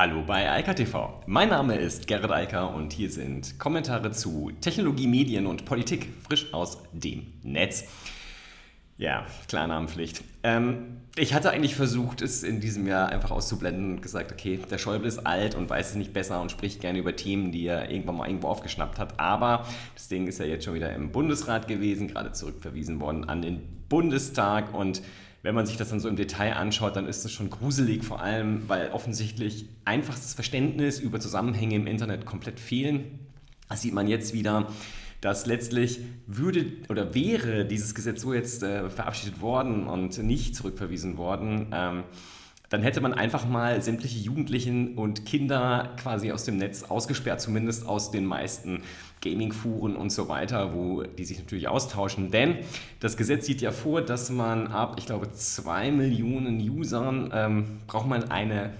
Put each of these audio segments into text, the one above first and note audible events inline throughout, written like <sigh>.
Hallo bei Eika TV. Mein Name ist Gerrit Eiker und hier sind Kommentare zu Technologie, Medien und Politik frisch aus dem Netz. Ja, Klarnamenpflicht. Ähm, ich hatte eigentlich versucht, es in diesem Jahr einfach auszublenden und gesagt, okay, der Schäuble ist alt und weiß es nicht besser und spricht gerne über Themen, die er irgendwann mal irgendwo aufgeschnappt hat. Aber das Ding ist ja jetzt schon wieder im Bundesrat gewesen, gerade zurückverwiesen worden an den Bundestag und wenn man sich das dann so im Detail anschaut, dann ist das schon gruselig, vor allem, weil offensichtlich einfachstes Verständnis über Zusammenhänge im Internet komplett fehlen. Das sieht man jetzt wieder, dass letztlich würde oder wäre dieses Gesetz so jetzt äh, verabschiedet worden und nicht zurückverwiesen worden. Ähm, dann hätte man einfach mal sämtliche Jugendlichen und Kinder quasi aus dem Netz ausgesperrt, zumindest aus den meisten Gaming-Fuhren und so weiter, wo die sich natürlich austauschen. Denn das Gesetz sieht ja vor, dass man ab, ich glaube, zwei Millionen Usern ähm, braucht man eine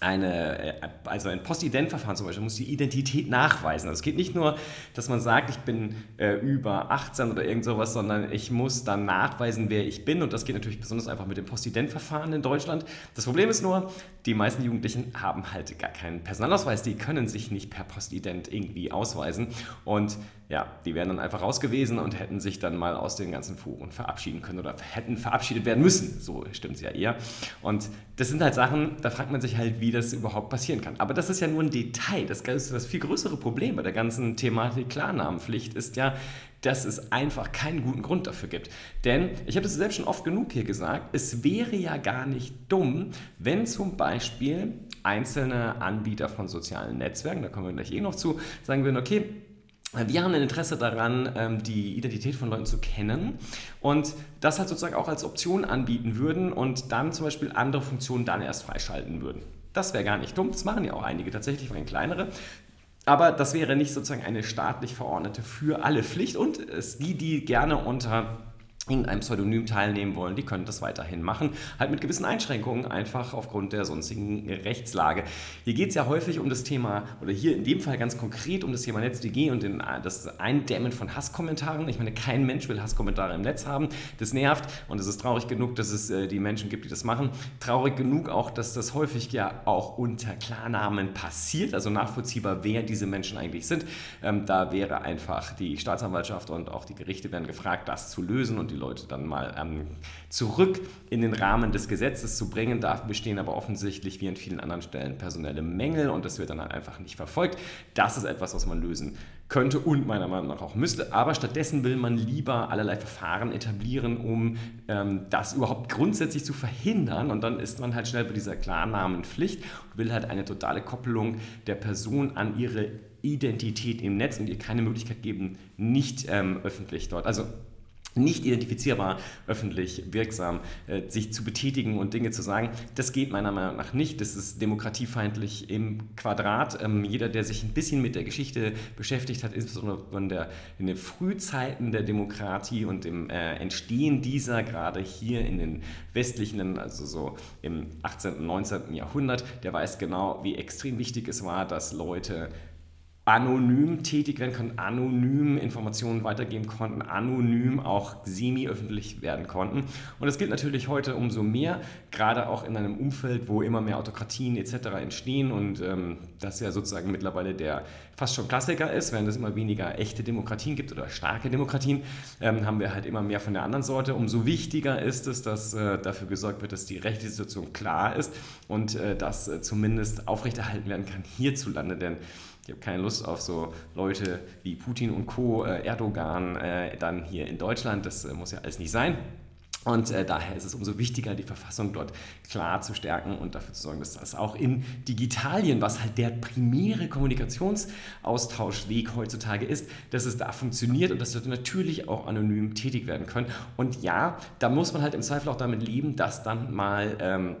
eine, äh, also ein Postident-Verfahren zum Beispiel muss die Identität nachweisen. Also es geht nicht nur, dass man sagt, ich bin äh, über 18 oder irgend sowas, sondern ich muss dann nachweisen, wer ich bin. Und das geht natürlich besonders einfach mit dem Postident-Verfahren in Deutschland. Das Problem ist nur, die meisten Jugendlichen haben halt gar keinen Personalausweis. Die können sich nicht per Postident irgendwie ausweisen. Und ja, die wären dann einfach raus gewesen und hätten sich dann mal aus den ganzen Foren verabschieden können oder hätten verabschiedet werden müssen. So stimmt es ja eher. Und das sind halt Sachen, da fragt man sich halt, wie das überhaupt passieren kann. Aber das ist ja nur ein Detail. Das, das viel größere Problem bei der ganzen Thematik Klarnamenpflicht ist ja, dass es einfach keinen guten Grund dafür gibt. Denn, ich habe das selbst schon oft genug hier gesagt, es wäre ja gar nicht dumm, wenn zum Beispiel einzelne Anbieter von sozialen Netzwerken, da kommen wir gleich eh noch zu, sagen würden, okay, wir haben ein Interesse daran, ähm, die Identität von Leuten zu kennen und das halt sozusagen auch als Option anbieten würden und dann zum Beispiel andere Funktionen dann erst freischalten würden. Das wäre gar nicht dumm, das machen ja auch einige tatsächlich, vor allem kleinere. Aber das wäre nicht sozusagen eine staatlich verordnete für alle Pflicht und es, die, die gerne unter in einem Pseudonym teilnehmen wollen, die können das weiterhin machen, halt mit gewissen Einschränkungen, einfach aufgrund der sonstigen Rechtslage. Hier geht es ja häufig um das Thema, oder hier in dem Fall ganz konkret um das Thema NetzDG und den, das Eindämmen von Hasskommentaren. Ich meine, kein Mensch will Hasskommentare im Netz haben. Das nervt und es ist traurig genug, dass es äh, die Menschen gibt, die das machen. Traurig genug auch, dass das häufig ja auch unter Klarnamen passiert, also nachvollziehbar, wer diese Menschen eigentlich sind. Ähm, da wäre einfach die Staatsanwaltschaft und auch die Gerichte werden gefragt, das zu lösen und die Leute dann mal ähm, zurück in den Rahmen des Gesetzes zu bringen. Da bestehen aber offensichtlich, wie an vielen anderen Stellen, personelle Mängel und das wird dann halt einfach nicht verfolgt. Das ist etwas, was man lösen könnte und meiner Meinung nach auch müsste. Aber stattdessen will man lieber allerlei Verfahren etablieren, um ähm, das überhaupt grundsätzlich zu verhindern. Und dann ist man halt schnell bei dieser Klarnamenpflicht und will halt eine totale Koppelung der Person an ihre Identität im Netz und ihr keine Möglichkeit geben, nicht ähm, öffentlich dort, also nicht identifizierbar, öffentlich wirksam, äh, sich zu betätigen und Dinge zu sagen. Das geht meiner Meinung nach nicht. Das ist demokratiefeindlich im Quadrat. Ähm, jeder, der sich ein bisschen mit der Geschichte beschäftigt hat, insbesondere in, der, in den Frühzeiten der Demokratie und dem äh, Entstehen dieser, gerade hier in den westlichen, also so im 18. und 19. Jahrhundert, der weiß genau, wie extrem wichtig es war, dass Leute anonym tätig werden konnten, anonym Informationen weitergeben konnten, anonym auch semi-öffentlich werden konnten. Und das gilt natürlich heute umso mehr, gerade auch in einem Umfeld, wo immer mehr Autokratien etc. entstehen und ähm, das ja sozusagen mittlerweile der fast schon Klassiker ist, während es immer weniger echte Demokratien gibt oder starke Demokratien, ähm, haben wir halt immer mehr von der anderen Sorte. Umso wichtiger ist es, dass äh, dafür gesorgt wird, dass die rechtliche Situation klar ist und äh, dass äh, zumindest aufrechterhalten werden kann hierzulande, denn ich habe keine Lust auf so Leute wie Putin und Co., äh, Erdogan, äh, dann hier in Deutschland. Das äh, muss ja alles nicht sein. Und äh, daher ist es umso wichtiger, die Verfassung dort klar zu stärken und dafür zu sorgen, dass das auch in Digitalien, was halt der primäre Kommunikationsaustauschweg heutzutage ist, dass es da funktioniert und dass dort natürlich auch anonym tätig werden können. Und ja, da muss man halt im Zweifel auch damit leben, dass dann mal... Ähm,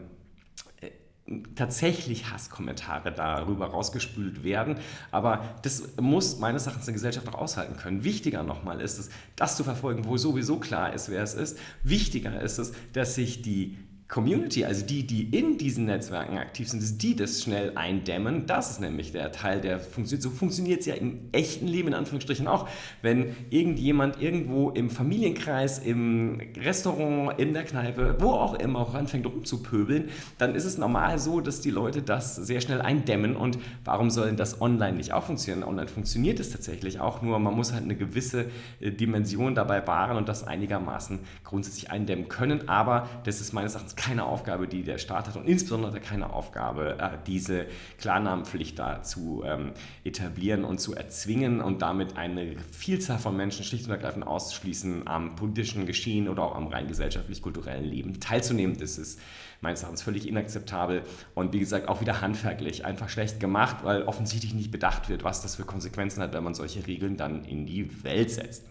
tatsächlich Hasskommentare darüber rausgespült werden. Aber das muss meines Erachtens eine Gesellschaft auch aushalten können. Wichtiger nochmal ist es, das zu verfolgen, wo sowieso klar ist, wer es ist. Wichtiger ist es, dass sich die Community, also die, die in diesen Netzwerken aktiv sind, die das schnell eindämmen. Das ist nämlich der Teil, der funktioniert. So funktioniert es ja im echten Leben in Anführungsstrichen auch. Wenn irgendjemand irgendwo im Familienkreis, im Restaurant, in der Kneipe, wo auch immer auch anfängt rumzupöbeln, dann ist es normal so, dass die Leute das sehr schnell eindämmen. Und warum soll das online nicht auch funktionieren? Online funktioniert es tatsächlich auch, nur man muss halt eine gewisse äh, Dimension dabei wahren und das einigermaßen grundsätzlich eindämmen können. Aber das ist meines Erachtens keine Aufgabe, die der Staat hat und insbesondere keine Aufgabe, äh, diese Klarnamenpflicht da zu ähm, etablieren und zu erzwingen und damit eine Vielzahl von Menschen schlicht und ergreifend auszuschließen, am politischen Geschehen oder auch am rein gesellschaftlich-kulturellen Leben teilzunehmen. Das ist meines Erachtens völlig inakzeptabel und wie gesagt auch wieder handwerklich einfach schlecht gemacht, weil offensichtlich nicht bedacht wird, was das für Konsequenzen hat, wenn man solche Regeln dann in die Welt setzt.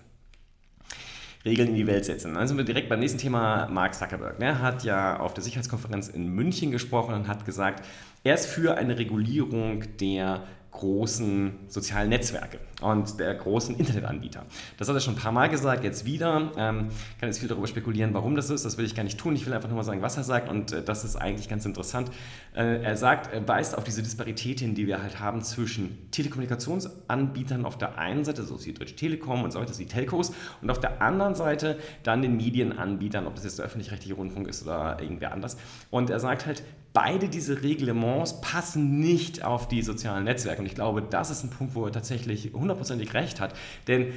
Regeln in die Welt setzen. Dann sind wir direkt beim nächsten Thema. Mark Zuckerberg Er hat ja auf der Sicherheitskonferenz in München gesprochen und hat gesagt, er ist für eine Regulierung der großen sozialen Netzwerke und der großen Internetanbieter. Das hat er schon ein paar Mal gesagt, jetzt wieder. Ähm, kann jetzt viel darüber spekulieren, warum das ist. Das will ich gar nicht tun. Ich will einfach nur mal sagen, was er sagt und äh, das ist eigentlich ganz interessant. Äh, er sagt, er weist auf diese Disparität hin, die wir halt haben zwischen Telekommunikationsanbietern auf der einen Seite, so wie Deutsche Telekom und so weiter, die Telcos, und auf der anderen Seite dann den Medienanbietern, ob das jetzt der öffentlich-rechtliche Rundfunk ist oder irgendwer anders. Und er sagt halt, beide diese Reglements passen nicht auf die sozialen Netzwerke. Und ich glaube, das ist ein Punkt, wo er tatsächlich hundertprozentig recht hat. Denn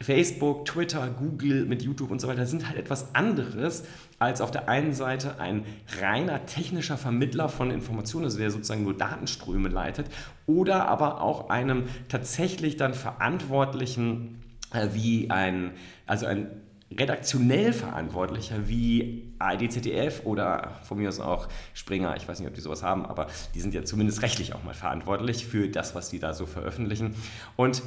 Facebook, Twitter, Google mit YouTube und so weiter sind halt etwas anderes als auf der einen Seite ein reiner technischer Vermittler von Informationen, also der sozusagen nur Datenströme leitet, oder aber auch einem tatsächlich dann Verantwortlichen äh, wie ein, also ein redaktionell Verantwortlicher wie ARD, ZDF oder von mir aus auch Springer, ich weiß nicht, ob die sowas haben, aber die sind ja zumindest rechtlich auch mal verantwortlich für das, was die da so veröffentlichen. Und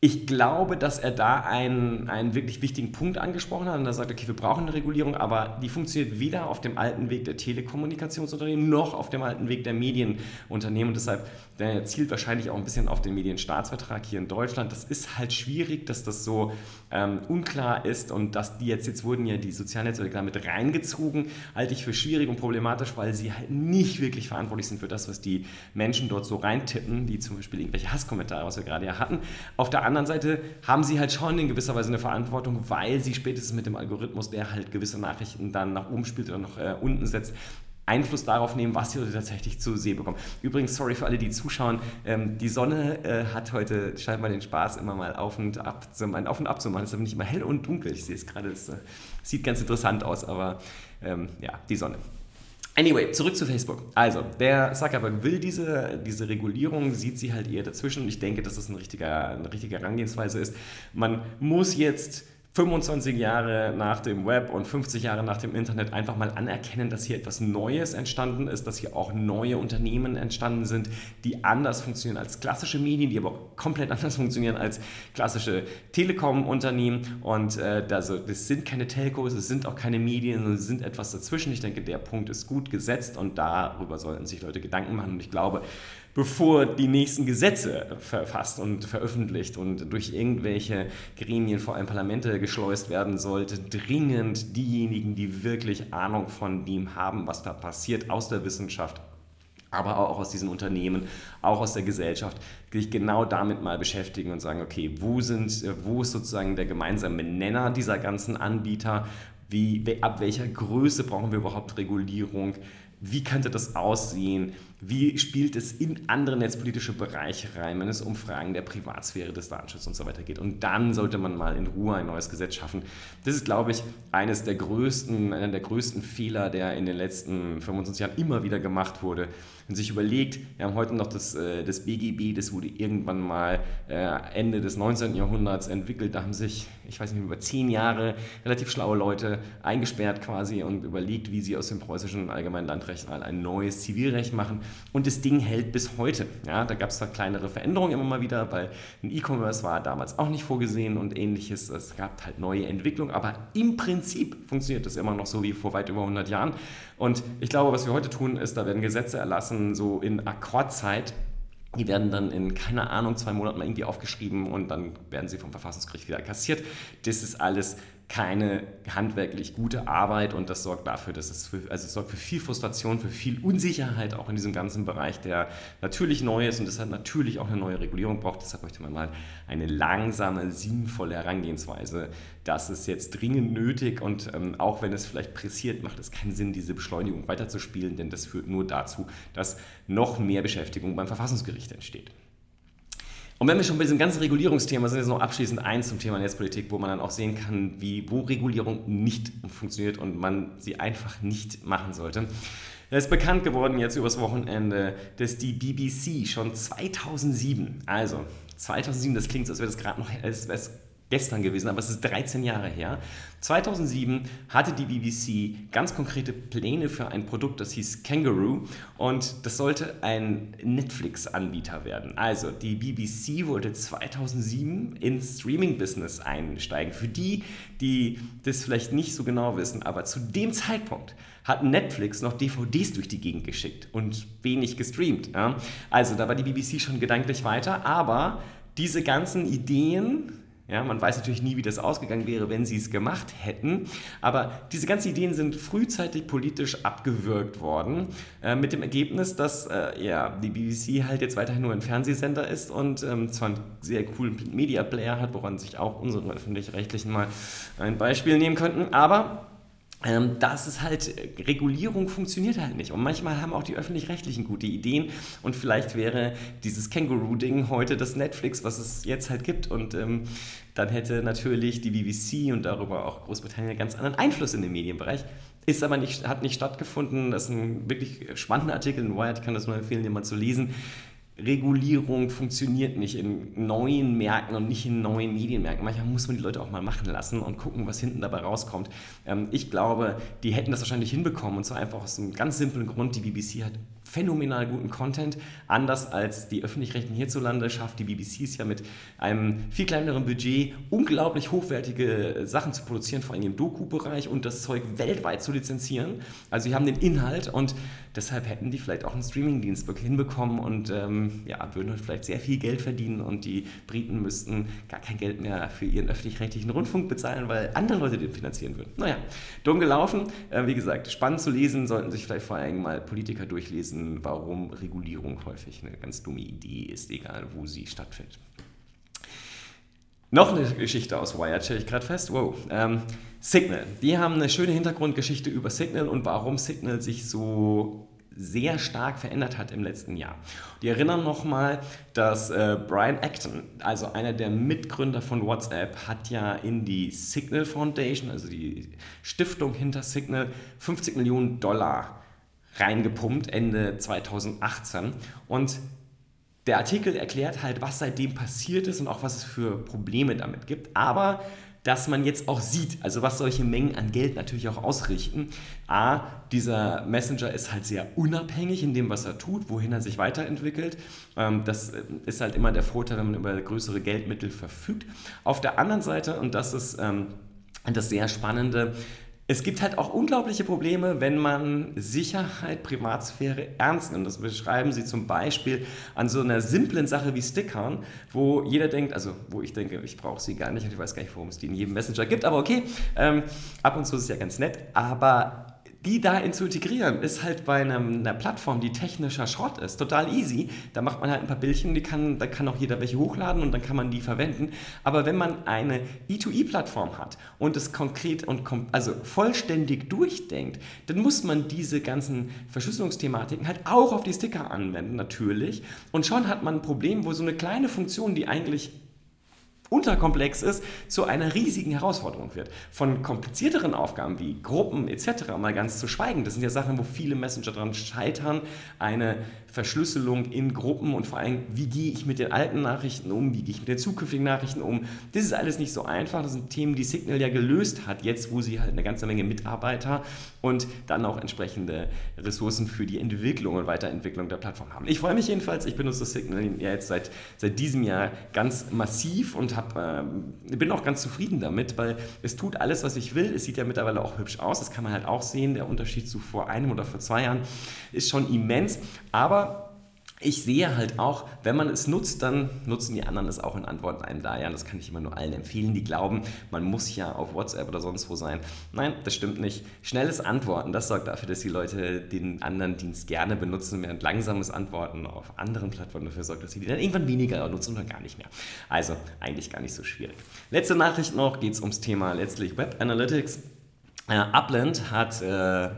ich glaube, dass er da einen, einen wirklich wichtigen Punkt angesprochen hat und er sagt, okay, wir brauchen eine Regulierung, aber die funktioniert weder auf dem alten Weg der Telekommunikationsunternehmen noch auf dem alten Weg der Medienunternehmen und deshalb der zielt wahrscheinlich auch ein bisschen auf den Medienstaatsvertrag hier in Deutschland. Das ist halt schwierig, dass das so ähm, unklar ist und dass die jetzt, jetzt wurden ja die sozialen Netzwerke damit reingezogen, halte ich für schwierig und problematisch, weil sie halt nicht wirklich verantwortlich sind für das, was die Menschen dort so reintippen, wie zum Beispiel irgendwelche Hasskommentare, was wir gerade ja hatten. Auf der anderen Seite haben sie halt schon in gewisser Weise eine Verantwortung, weil sie spätestens mit dem Algorithmus, der halt gewisse Nachrichten dann nach oben spielt oder nach äh, unten setzt, Einfluss darauf nehmen, was Leute tatsächlich zu sehen bekommen. Übrigens, sorry für alle, die zuschauen, ähm, die Sonne äh, hat heute scheinbar den Spaß, immer mal auf und ab zu, auf und ab zu machen. Es ist aber nicht immer hell und dunkel. Ich sehe es gerade, es äh, sieht ganz interessant aus, aber ähm, ja, die Sonne. Anyway, zurück zu Facebook. Also, der Zuckerberg will diese, diese Regulierung, sieht sie halt eher dazwischen ich denke, dass das ein richtiger, eine richtige Herangehensweise ist. Man muss jetzt 25 Jahre nach dem Web und 50 Jahre nach dem Internet einfach mal anerkennen, dass hier etwas Neues entstanden ist, dass hier auch neue Unternehmen entstanden sind, die anders funktionieren als klassische Medien, die aber auch komplett <laughs> anders funktionieren als klassische Telekom-Unternehmen. Und äh, also, das sind keine Telcos, es sind auch keine Medien, es sind etwas dazwischen. Ich denke, der Punkt ist gut gesetzt und darüber sollten sich Leute Gedanken machen. Und ich glaube, bevor die nächsten Gesetze verfasst und veröffentlicht und durch irgendwelche Gremien, vor allem Parlamente, geschleust werden sollte, dringend diejenigen, die wirklich Ahnung von dem haben, was da passiert, aus der Wissenschaft, aber auch aus diesen Unternehmen, auch aus der Gesellschaft, sich genau damit mal beschäftigen und sagen, okay, wo, sind, wo ist sozusagen der gemeinsame Nenner dieser ganzen Anbieter? Wie, ab welcher Größe brauchen wir überhaupt Regulierung? Wie könnte das aussehen? Wie spielt es in andere netzpolitische Bereiche rein, wenn es um Fragen der Privatsphäre, des Datenschutzes und so weiter geht? Und dann sollte man mal in Ruhe ein neues Gesetz schaffen. Das ist, glaube ich, eines der größten, einer der größten Fehler, der in den letzten 25 Jahren immer wieder gemacht wurde. Und sich überlegt, wir haben heute noch das, äh, das BGB, das wurde irgendwann mal äh, Ende des 19. Jahrhunderts entwickelt. Da haben sich, ich weiß nicht, über zehn Jahre relativ schlaue Leute eingesperrt quasi und überlegt, wie sie aus dem preußischen Allgemeinen Landrecht ein neues Zivilrecht machen. Und das Ding hält bis heute. Ja, da gab es zwar kleinere Veränderungen immer mal wieder, weil ein E-Commerce war damals auch nicht vorgesehen und ähnliches. Es gab halt neue Entwicklungen, aber im Prinzip funktioniert das immer noch so wie vor weit über 100 Jahren. Und ich glaube, was wir heute tun, ist, da werden Gesetze erlassen, so in Akkordzeit, die werden dann in, keine Ahnung, zwei Monaten mal irgendwie aufgeschrieben und dann werden sie vom Verfassungsgericht wieder kassiert. Das ist alles keine handwerklich gute Arbeit und das sorgt dafür, dass es für, also es sorgt für viel Frustration, für viel Unsicherheit auch in diesem ganzen Bereich, der natürlich neu ist und deshalb natürlich auch eine neue Regulierung braucht. Deshalb möchte man mal eine langsame, sinnvolle Herangehensweise. Das ist jetzt dringend nötig und ähm, auch wenn es vielleicht pressiert, macht es keinen Sinn, diese Beschleunigung weiterzuspielen, denn das führt nur dazu, dass noch mehr Beschäftigung beim Verfassungsgericht entsteht. Und wenn wir schon bei diesem ganzen Regulierungsthema sind, jetzt noch abschließend eins zum Thema Netzpolitik, wo man dann auch sehen kann, wie, wo Regulierung nicht funktioniert und man sie einfach nicht machen sollte. Es ist bekannt geworden jetzt übers Wochenende, dass die BBC schon 2007, also 2007, das klingt so, als wäre das gerade noch, als wäre es gestern gewesen, aber es ist 13 Jahre her. 2007 hatte die BBC ganz konkrete Pläne für ein Produkt, das hieß Kangaroo und das sollte ein Netflix-Anbieter werden. Also die BBC wollte 2007 ins Streaming-Business einsteigen. Für die, die das vielleicht nicht so genau wissen, aber zu dem Zeitpunkt hat Netflix noch DVDs durch die Gegend geschickt und wenig gestreamt. Also da war die BBC schon gedanklich weiter, aber diese ganzen Ideen ja, man weiß natürlich nie, wie das ausgegangen wäre, wenn sie es gemacht hätten. Aber diese ganzen Ideen sind frühzeitig politisch abgewürgt worden, äh, mit dem Ergebnis, dass äh, ja, die BBC halt jetzt weiterhin nur ein Fernsehsender ist und ähm, zwar einen sehr coolen Media-Player hat, woran sich auch unsere öffentlich-rechtlichen mal ein Beispiel nehmen könnten. Aber ähm, das ist halt, Regulierung funktioniert halt nicht. Und manchmal haben auch die Öffentlich-Rechtlichen gute Ideen. Und vielleicht wäre dieses Känguru-Ding heute das Netflix, was es jetzt halt gibt. Und ähm, dann hätte natürlich die BBC und darüber auch Großbritannien einen ganz anderen Einfluss in den Medienbereich. Ist aber nicht, hat nicht stattgefunden. Das ist ein wirklich spannender Artikel in Wired. Ich kann das nur empfehlen, den mal zu lesen. Regulierung funktioniert nicht in neuen Märkten und nicht in neuen Medienmärkten. Manchmal muss man die Leute auch mal machen lassen und gucken, was hinten dabei rauskommt. Ähm, ich glaube, die hätten das wahrscheinlich hinbekommen und zwar einfach aus einem ganz simplen Grund. Die BBC hat phänomenal guten Content. Anders als die öffentlich-rechtlichen hierzulande schafft die BBC es ja mit einem viel kleineren Budget unglaublich hochwertige Sachen zu produzieren, vor allem im Doku-Bereich und das Zeug weltweit zu lizenzieren. Also sie haben den Inhalt und deshalb hätten die vielleicht auch einen Streaming-Dienst hinbekommen und ähm, ja, würden vielleicht sehr viel Geld verdienen und die Briten müssten gar kein Geld mehr für ihren öffentlich-rechtlichen Rundfunk bezahlen, weil andere Leute den finanzieren würden. Naja, dumm gelaufen. Äh, wie gesagt, spannend zu lesen, sollten sich vielleicht vor allem mal Politiker durchlesen wissen, warum Regulierung häufig eine ganz dumme Idee ist, egal wo sie stattfindet. Noch eine Geschichte aus Wired stelle ich gerade fest. Wow. Ähm, Signal. Die haben eine schöne Hintergrundgeschichte über Signal und warum Signal sich so sehr stark verändert hat im letzten Jahr. Die erinnern nochmal, dass äh, Brian Acton, also einer der Mitgründer von WhatsApp, hat ja in die Signal Foundation, also die Stiftung hinter Signal, 50 Millionen Dollar reingepumpt Ende 2018 und der Artikel erklärt halt, was seitdem passiert ist und auch was es für Probleme damit gibt, aber dass man jetzt auch sieht, also was solche Mengen an Geld natürlich auch ausrichten. A, dieser Messenger ist halt sehr unabhängig in dem, was er tut, wohin er sich weiterentwickelt. Ähm, das ist halt immer der Vorteil, wenn man über größere Geldmittel verfügt. Auf der anderen Seite, und das ist ähm, das sehr Spannende, es gibt halt auch unglaubliche Probleme, wenn man Sicherheit, Privatsphäre ernst nimmt. Das beschreiben sie zum Beispiel an so einer simplen Sache wie Stickern, wo jeder denkt, also wo ich denke, ich brauche sie gar nicht und ich weiß gar nicht, warum es die in jedem Messenger gibt, aber okay, ähm, ab und zu ist es ja ganz nett, aber die da zu integrieren, ist halt bei einem, einer Plattform, die technischer Schrott ist, total easy. Da macht man halt ein paar Bildchen, die kann, da kann auch jeder welche hochladen und dann kann man die verwenden. Aber wenn man eine E2E-Plattform hat und es konkret und also vollständig durchdenkt, dann muss man diese ganzen Verschlüsselungsthematiken halt auch auf die Sticker anwenden, natürlich. Und schon hat man ein Problem, wo so eine kleine Funktion, die eigentlich unterkomplex ist, zu einer riesigen Herausforderung wird. Von komplizierteren Aufgaben wie Gruppen etc. mal ganz zu schweigen. Das sind ja Sachen, wo viele Messenger daran scheitern, eine Verschlüsselung in Gruppen und vor allem, wie gehe ich mit den alten Nachrichten um, wie gehe ich mit den zukünftigen Nachrichten um. Das ist alles nicht so einfach. Das sind Themen, die Signal ja gelöst hat, jetzt wo sie halt eine ganze Menge Mitarbeiter und dann auch entsprechende Ressourcen für die Entwicklung und Weiterentwicklung der Plattform haben. Ich freue mich jedenfalls, ich benutze Signal ja jetzt seit, seit diesem Jahr ganz massiv und hab, äh, bin auch ganz zufrieden damit, weil es tut alles, was ich will. Es sieht ja mittlerweile auch hübsch aus, das kann man halt auch sehen. Der Unterschied zu vor einem oder vor zwei Jahren ist schon immens. Aber ich sehe halt auch, wenn man es nutzt, dann nutzen die anderen es auch in Antworten einem da. Ja, das kann ich immer nur allen empfehlen, die glauben, man muss ja auf WhatsApp oder sonst wo sein. Nein, das stimmt nicht. Schnelles Antworten, das sorgt dafür, dass die Leute den anderen Dienst gerne benutzen, während langsames Antworten auf anderen Plattformen dafür sorgt, dass sie die dann irgendwann weniger nutzen oder gar nicht mehr. Also eigentlich gar nicht so schwierig. Letzte Nachricht noch, geht es ums Thema letztlich Web Analytics. Äh, Upland hat äh,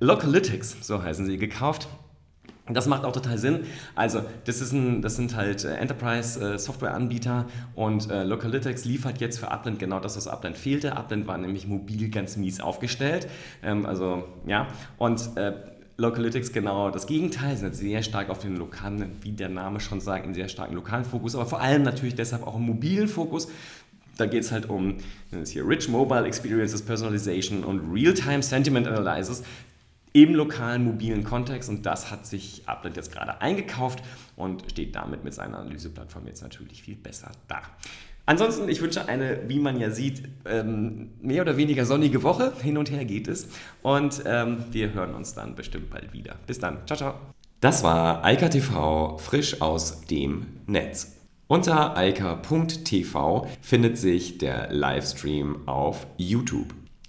Localytics, so heißen sie, gekauft. Das macht auch total Sinn. Also, das, ist ein, das sind halt äh, Enterprise-Software-Anbieter äh, und äh, Localytics liefert jetzt für Upland genau das, was Upland fehlte. Upland war nämlich mobil ganz mies aufgestellt. Ähm, also, ja. Und Localytics genau das Gegenteil, sind sehr stark auf den lokalen, wie der Name schon sagt, einen sehr starken lokalen Fokus, aber vor allem natürlich deshalb auch einen mobilen Fokus. Da geht es halt um das hier Rich Mobile Experiences, Personalization und Real-Time Sentiment Analysis im lokalen mobilen Kontext und das hat sich Upland jetzt gerade eingekauft und steht damit mit seiner Analyseplattform jetzt natürlich viel besser da. Ansonsten, ich wünsche eine, wie man ja sieht, ähm, mehr oder weniger sonnige Woche. Hin und her geht es. Und ähm, wir hören uns dann bestimmt bald wieder. Bis dann. Ciao, ciao. Das war Eika TV frisch aus dem Netz. Unter eika.tv findet sich der Livestream auf YouTube.